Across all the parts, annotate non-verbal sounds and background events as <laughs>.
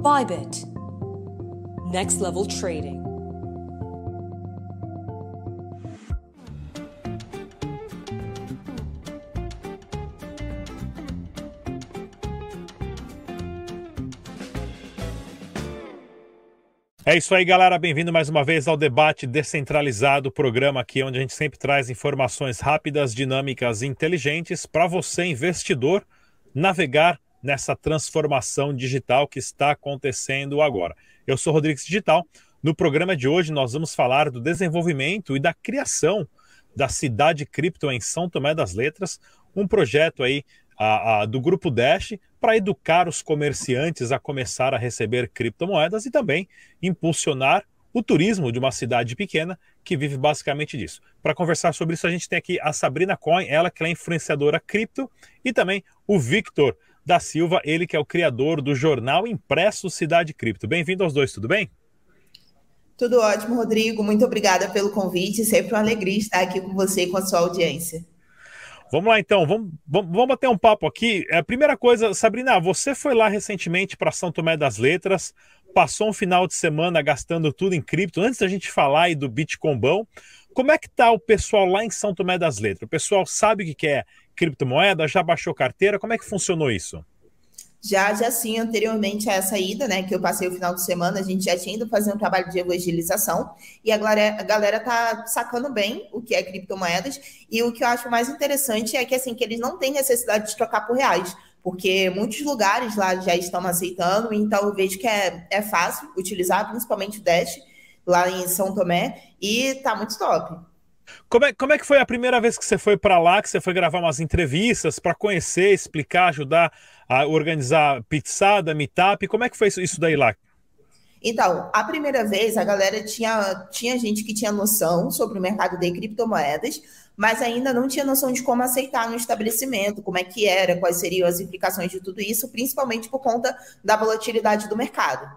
Bybit. Next level trading. É isso aí, galera. Bem-vindo mais uma vez ao debate descentralizado, programa aqui onde a gente sempre traz informações rápidas, dinâmicas e inteligentes para você, investidor, navegar nessa transformação digital que está acontecendo agora. Eu sou Rodrigues Digital. No programa de hoje, nós vamos falar do desenvolvimento e da criação da cidade cripto em São Tomé das Letras, um projeto aí a, a, do Grupo Dash para educar os comerciantes a começar a receber criptomoedas e também impulsionar o turismo de uma cidade pequena que vive basicamente disso. Para conversar sobre isso, a gente tem aqui a Sabrina Coin, ela que é influenciadora cripto, e também o Victor da Silva, ele que é o criador do jornal impresso Cidade Cripto. Bem-vindo aos dois, tudo bem? Tudo ótimo, Rodrigo. Muito obrigada pelo convite. Sempre uma alegria estar aqui com você e com a sua audiência. Vamos lá então, vamos, vamos, vamos bater um papo aqui. A é, primeira coisa, Sabrina, você foi lá recentemente para São Tomé das Letras, passou um final de semana gastando tudo em cripto. Antes da gente falar aí do Bitcoinbão, como é que tá o pessoal lá em São Tomé das Letras? O pessoal sabe o que é criptomoeda? Já baixou carteira? Como é que funcionou isso? Já, já sim, anteriormente a essa ida, né, que eu passei o final de semana, a gente já tinha ido fazer um trabalho de evangelização e a galera, a galera tá sacando bem o que é criptomoedas e o que eu acho mais interessante é que, assim, que eles não têm necessidade de trocar por reais, porque muitos lugares lá já estão aceitando, então eu vejo que é, é fácil utilizar, principalmente o Dash, lá em São Tomé, e tá muito top. Como é, como é que foi a primeira vez que você foi para lá, que você foi gravar umas entrevistas para conhecer, explicar, ajudar a organizar pizzada, meetup? Como é que foi isso daí lá? Então, a primeira vez a galera tinha, tinha gente que tinha noção sobre o mercado de criptomoedas, mas ainda não tinha noção de como aceitar no estabelecimento, como é que era, quais seriam as implicações de tudo isso, principalmente por conta da volatilidade do mercado.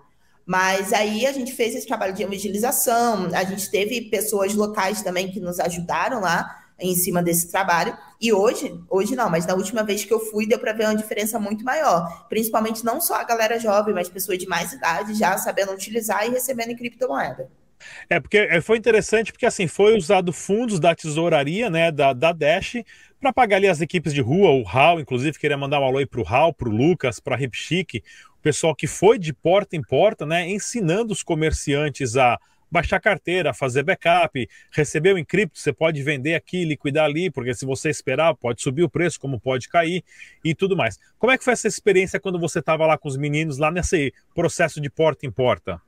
Mas aí a gente fez esse trabalho de evangelização, a gente teve pessoas locais também que nos ajudaram lá em cima desse trabalho. E hoje, hoje não, mas na última vez que eu fui, deu para ver uma diferença muito maior. Principalmente não só a galera jovem, mas pessoas de mais idade já sabendo utilizar e recebendo em criptomoeda. É, porque é, foi interessante porque assim foi usado fundos da tesouraria, né, da, da Dash, para pagar ali as equipes de rua, o Hal, inclusive, queria mandar um alô aí pro Hal, pro Lucas, pra Ripchique, pessoal que foi de porta em porta, né, ensinando os comerciantes a baixar carteira, fazer backup, recebeu em cripto, você pode vender aqui, liquidar ali, porque se você esperar, pode subir o preço, como pode cair e tudo mais. Como é que foi essa experiência quando você estava lá com os meninos, lá nesse processo de porta em porta?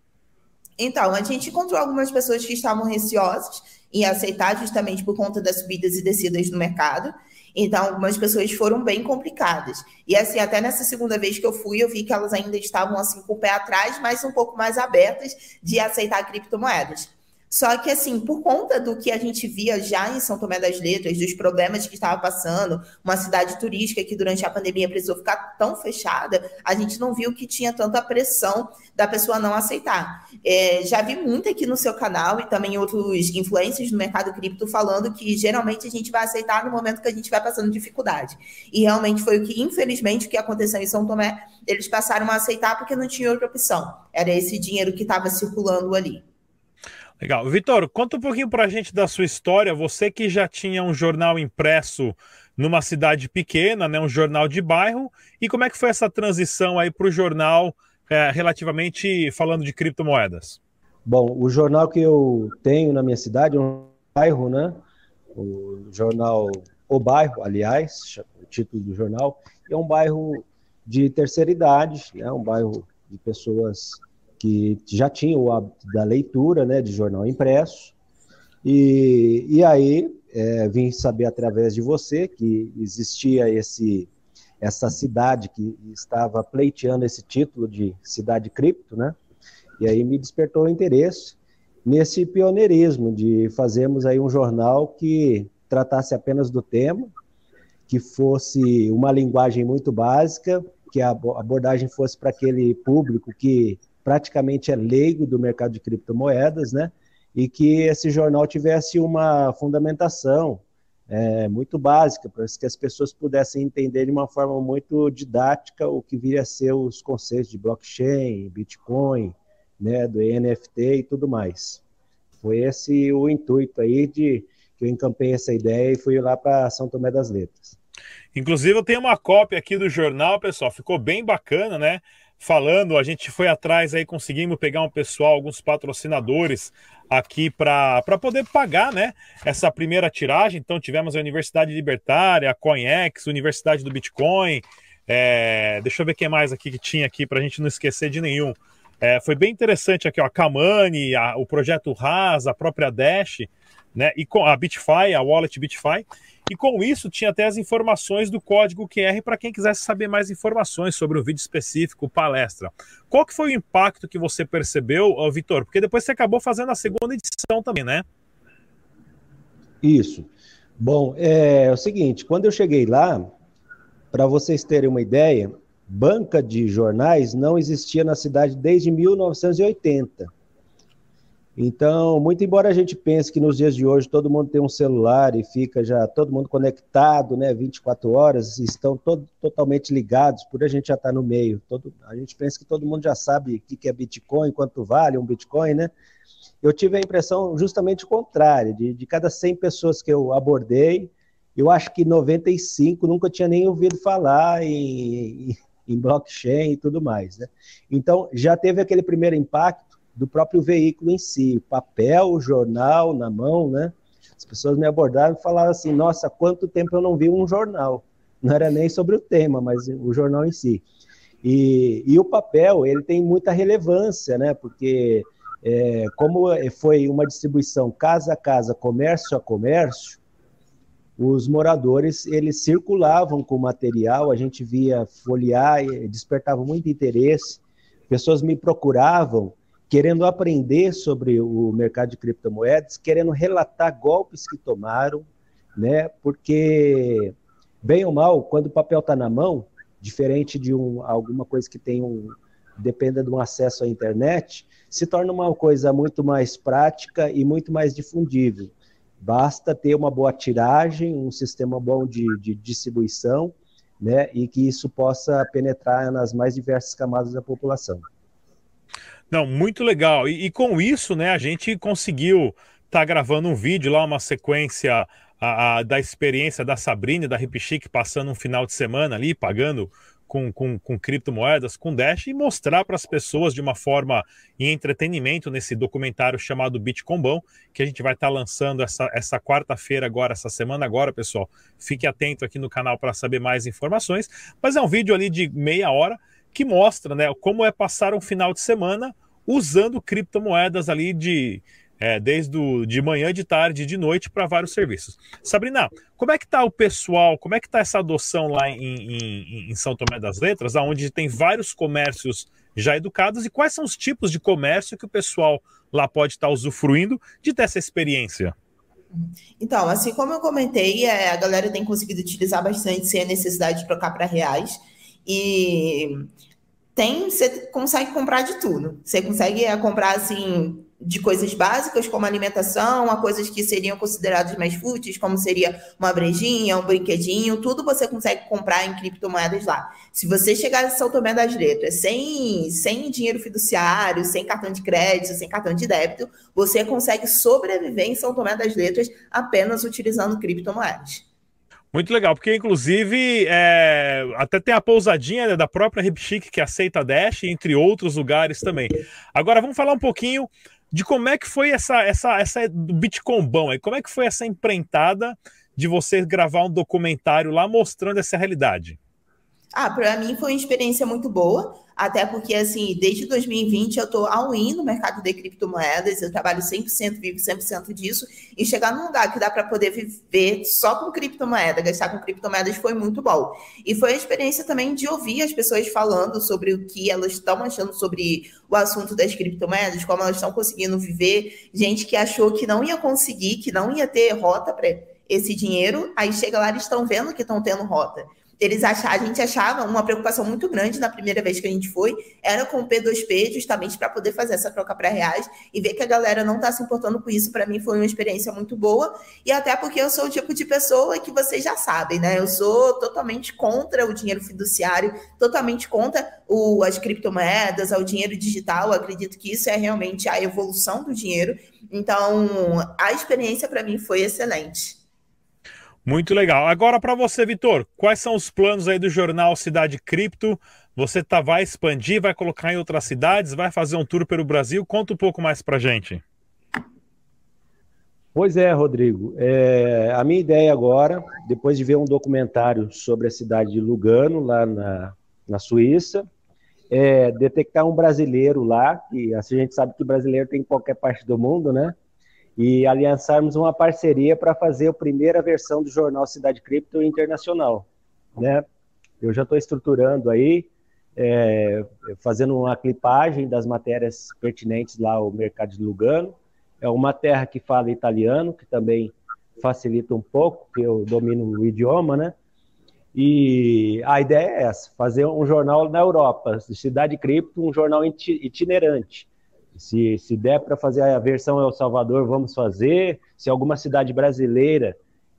Então, a gente encontrou algumas pessoas que estavam receosas em aceitar justamente por conta das subidas e descidas no mercado. Então, algumas pessoas foram bem complicadas. E assim, até nessa segunda vez que eu fui, eu vi que elas ainda estavam assim com o pé atrás, mas um pouco mais abertas de aceitar criptomoedas. Só que, assim, por conta do que a gente via já em São Tomé das Letras, dos problemas que estava passando, uma cidade turística que durante a pandemia precisou ficar tão fechada, a gente não viu que tinha tanta pressão da pessoa não aceitar. É, já vi muito aqui no seu canal e também outros influencers no mercado cripto falando que geralmente a gente vai aceitar no momento que a gente vai passando dificuldade. E realmente foi o que, infelizmente, o que aconteceu em São Tomé, eles passaram a aceitar porque não tinha outra opção. Era esse dinheiro que estava circulando ali. Legal. Vitor, conta um pouquinho para a gente da sua história. Você que já tinha um jornal impresso numa cidade pequena, né, um jornal de bairro, e como é que foi essa transição aí para o jornal é, relativamente falando de criptomoedas? Bom, o jornal que eu tenho na minha cidade é um bairro, né? O jornal O Bairro, aliás, o título do jornal, é um bairro de terceira idade, né? Um bairro de pessoas que já tinha o hábito da leitura, né, de jornal impresso, e, e aí é, vim saber através de você que existia esse essa cidade que estava pleiteando esse título de cidade cripto, né? E aí me despertou o interesse nesse pioneirismo de fazermos aí um jornal que tratasse apenas do tema, que fosse uma linguagem muito básica, que a abordagem fosse para aquele público que praticamente é leigo do mercado de criptomoedas, né? E que esse jornal tivesse uma fundamentação é, muito básica, para que as pessoas pudessem entender de uma forma muito didática o que viria a ser os conceitos de blockchain, Bitcoin, né, do NFT e tudo mais. Foi esse o intuito aí de que eu encampei essa ideia e fui lá para São Tomé das Letras. Inclusive, eu tenho uma cópia aqui do jornal, pessoal, ficou bem bacana, né? Falando, a gente foi atrás aí, conseguimos pegar um pessoal, alguns patrocinadores aqui para poder pagar, né? Essa primeira tiragem. Então, tivemos a Universidade Libertária, a CoinEx, Universidade do Bitcoin. É... Deixa eu ver quem mais aqui que tinha aqui para a gente não esquecer de nenhum. É, foi bem interessante aqui, ó, a Kamani, a, o projeto RAS, a própria Dash, né? E com a Bitfy, a wallet Bitfy. E com isso tinha até as informações do código QR para quem quisesse saber mais informações sobre o vídeo específico, palestra. Qual que foi o impacto que você percebeu, Vitor? Porque depois você acabou fazendo a segunda edição também, né? Isso. Bom, é, é o seguinte, quando eu cheguei lá, para vocês terem uma ideia, banca de jornais não existia na cidade desde 1980. Então, muito embora a gente pense que nos dias de hoje todo mundo tem um celular e fica já todo mundo conectado, né, 24 horas, estão todo, totalmente ligados, por a gente já estar tá no meio. Todo, a gente pensa que todo mundo já sabe o que é Bitcoin, quanto vale um Bitcoin, né? Eu tive a impressão justamente o contrário, de, de cada 100 pessoas que eu abordei, eu acho que 95 nunca tinha nem ouvido falar em, em blockchain e tudo mais, né? Então, já teve aquele primeiro impacto, do próprio veículo em si, o papel, o jornal na mão, né? As pessoas me abordaram e falaram assim: nossa, quanto tempo eu não vi um jornal? Não era nem sobre o tema, mas o jornal em si. E, e o papel, ele tem muita relevância, né? Porque, é, como foi uma distribuição casa a casa, comércio a comércio, os moradores eles circulavam com material, a gente via folhear, despertava muito interesse. Pessoas me procuravam querendo aprender sobre o mercado de criptomoedas, querendo relatar golpes que tomaram, né? Porque, bem ou mal, quando o papel está na mão, diferente de um, alguma coisa que tem um dependa de um acesso à internet, se torna uma coisa muito mais prática e muito mais difundível. Basta ter uma boa tiragem, um sistema bom de, de distribuição, né, e que isso possa penetrar nas mais diversas camadas da população. Não, muito legal. E, e com isso, né, a gente conseguiu estar tá gravando um vídeo lá, uma sequência a, a, da experiência da Sabrina, da Ripchic, passando um final de semana ali, pagando com, com, com criptomoedas, com Dash, e mostrar para as pessoas de uma forma em entretenimento nesse documentário chamado Bitcombão, que a gente vai estar tá lançando essa, essa quarta-feira agora, essa semana agora, pessoal. Fique atento aqui no canal para saber mais informações. Mas é um vídeo ali de meia hora que mostra né, como é passar um final de semana usando criptomoedas ali de é, desde o, de manhã, de tarde, de noite para vários serviços. Sabrina, como é que está o pessoal, como é que está essa adoção lá em, em, em, São Tomé das Letras, onde tem vários comércios já educados e quais são os tipos de comércio que o pessoal lá pode estar tá usufruindo de ter essa experiência? Então, assim como eu comentei, é, a galera tem conseguido utilizar bastante sem a necessidade de trocar para reais. E tem, você consegue comprar de tudo. Você consegue é, comprar assim de coisas básicas como alimentação, a coisas que seriam consideradas mais fúteis, como seria uma brejinha, um brinquedinho, tudo você consegue comprar em criptomoedas lá. Se você chegar em São Tomé das Letras sem, sem dinheiro fiduciário, sem cartão de crédito, sem cartão de débito, você consegue sobreviver em São Tomé das Letras apenas utilizando criptomoedas. Muito legal, porque inclusive é, até tem a pousadinha né, da própria Ripchic que aceita Dash, entre outros lugares também. Agora vamos falar um pouquinho de como é que foi essa essa essa do Bitcombão aí, como é que foi essa empreitada de você gravar um documentário lá mostrando essa realidade? Ah, para mim foi uma experiência muito boa, até porque, assim, desde 2020 eu estou all-in no mercado de criptomoedas, eu trabalho 100%, vivo 100% disso, e chegar num lugar que dá para poder viver só com criptomoeda, gastar com criptomoedas foi muito bom. E foi a experiência também de ouvir as pessoas falando sobre o que elas estão achando sobre o assunto das criptomoedas, como elas estão conseguindo viver, gente que achou que não ia conseguir, que não ia ter rota para esse dinheiro, aí chega lá e estão vendo que estão tendo rota. Eles acharam, a gente achava uma preocupação muito grande na primeira vez que a gente foi, era com o P2P, justamente para poder fazer essa troca para reais e ver que a galera não está se importando com isso, para mim foi uma experiência muito boa, e até porque eu sou o tipo de pessoa que vocês já sabem, né? Eu sou totalmente contra o dinheiro fiduciário, totalmente contra o, as criptomoedas, o dinheiro digital, eu acredito que isso é realmente a evolução do dinheiro. Então, a experiência para mim foi excelente. Muito legal. Agora para você, Vitor, quais são os planos aí do jornal Cidade Cripto? Você tá, vai expandir, vai colocar em outras cidades, vai fazer um tour pelo Brasil? Conta um pouco mais para gente. Pois é, Rodrigo. É, a minha ideia agora, depois de ver um documentário sobre a cidade de Lugano, lá na, na Suíça, é detectar um brasileiro lá, que assim a gente sabe que brasileiro tem em qualquer parte do mundo, né? E aliançarmos uma parceria para fazer a primeira versão do jornal Cidade Cripto Internacional. Né? Eu já estou estruturando aí, é, fazendo uma clipagem das matérias pertinentes lá ao mercado de Lugano. É uma terra que fala italiano, que também facilita um pouco, porque eu domino o idioma, né? E a ideia é essa, fazer um jornal na Europa, Cidade Cripto, um jornal itinerante, se, se der para fazer a versão El Salvador, vamos fazer. Se alguma cidade brasileira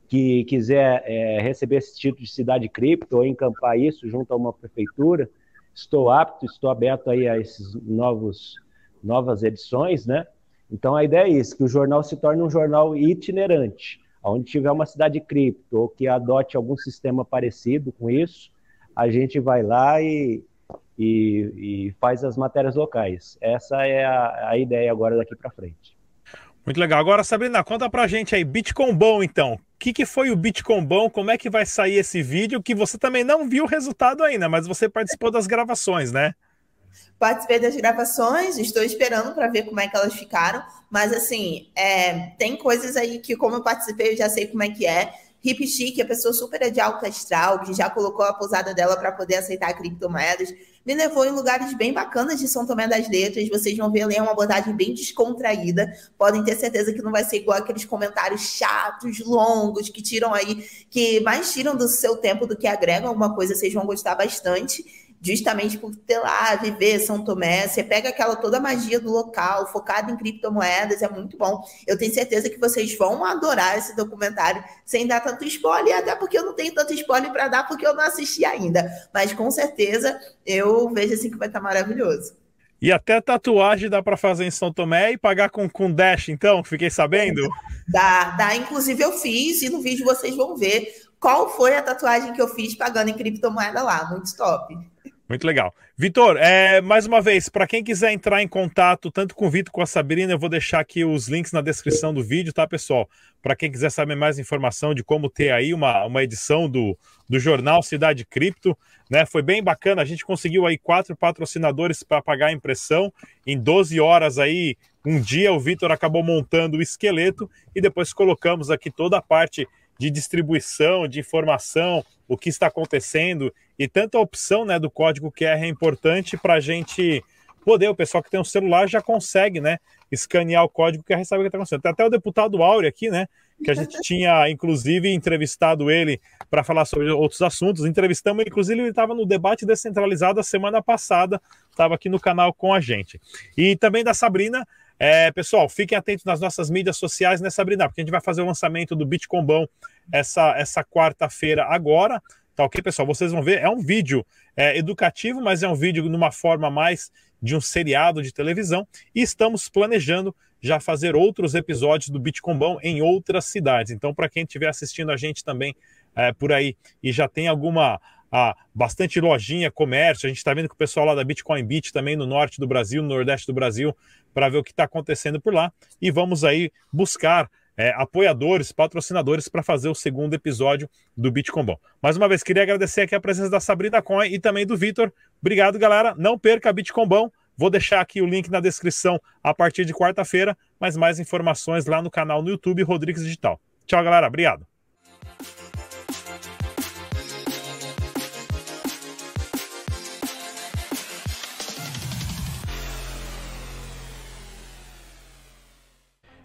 que quiser é, receber esse título de cidade cripto ou encampar isso junto a uma prefeitura, estou apto, estou aberto aí a esses novos novas edições, né? Então a ideia é isso, que o jornal se torne um jornal itinerante, onde tiver uma cidade cripto ou que adote algum sistema parecido com isso, a gente vai lá e e, e faz as matérias locais. Essa é a, a ideia agora daqui para frente. Muito legal. Agora, Sabrina, conta pra gente aí, Bitcoin bom então. O que, que foi o Bitcoin bom? Como é que vai sair esse vídeo? Que você também não viu o resultado ainda, mas você participou das gravações, né? Participei das gravações, estou esperando para ver como é que elas ficaram. Mas assim, é, tem coisas aí que, como eu participei, eu já sei como é que é. Hip Chic, a pessoa super de alta astral, que já colocou a pousada dela para poder aceitar criptomoedas me levou em lugares bem bacanas de São Tomé das Letras. Vocês vão ver é uma abordagem bem descontraída. Podem ter certeza que não vai ser igual aqueles comentários chatos, longos, que tiram aí, que mais tiram do seu tempo do que agregam alguma coisa. Vocês vão gostar bastante justamente por ter lá, viver São Tomé, você pega aquela toda a magia do local, focado em criptomoedas, é muito bom. Eu tenho certeza que vocês vão adorar esse documentário sem dar tanto spoiler, até porque eu não tenho tanto spoiler para dar, porque eu não assisti ainda. Mas com certeza eu vejo assim que vai estar maravilhoso. E até tatuagem dá para fazer em São Tomé e pagar com, com Dash, então? Fiquei sabendo? <laughs> Dá, dá. Inclusive eu fiz e no vídeo vocês vão ver qual foi a tatuagem que eu fiz pagando em criptomoeda lá. Muito top. Muito legal. Vitor, é, mais uma vez, para quem quiser entrar em contato tanto com o Vitor com a Sabrina, eu vou deixar aqui os links na descrição do vídeo, tá, pessoal? Para quem quiser saber mais informação de como ter aí uma, uma edição do, do jornal Cidade Cripto, né? Foi bem bacana, a gente conseguiu aí quatro patrocinadores para pagar a impressão. Em 12 horas aí, um dia, o Vitor acabou montando o esqueleto e depois colocamos aqui toda a parte de distribuição, de informação, o que está acontecendo e tanta opção né, do código QR é importante para a gente poder, o pessoal que tem um celular já consegue né, escanear o código QR e saber o que está acontecendo. Tem até o deputado Áureo aqui, né? Que a gente <laughs> tinha, inclusive, entrevistado ele para falar sobre outros assuntos. Entrevistamos inclusive, ele estava no debate descentralizado a semana passada, estava aqui no canal com a gente. E também da Sabrina, é, pessoal, fiquem atentos nas nossas mídias sociais, né, Sabrina? Porque a gente vai fazer o lançamento do Bitcombão essa, essa quarta-feira agora. Tá ok, pessoal? Vocês vão ver, é um vídeo é, educativo, mas é um vídeo numa forma mais de um seriado de televisão. E estamos planejando já fazer outros episódios do Bitcombão em outras cidades. Então, para quem estiver assistindo a gente também é, por aí e já tem alguma bastante lojinha, comércio. A gente está vendo que o pessoal lá da Bitcoin Beach também no norte do Brasil, no nordeste do Brasil, para ver o que está acontecendo por lá. E vamos aí buscar é, apoiadores, patrocinadores para fazer o segundo episódio do Bitcoin Bom. Mais uma vez, queria agradecer aqui a presença da Sabrina Coin e também do Vitor. Obrigado, galera. Não perca a Bitcoin Bom. Vou deixar aqui o link na descrição a partir de quarta-feira, mas mais informações lá no canal no YouTube Rodrigues Digital. Tchau, galera. Obrigado.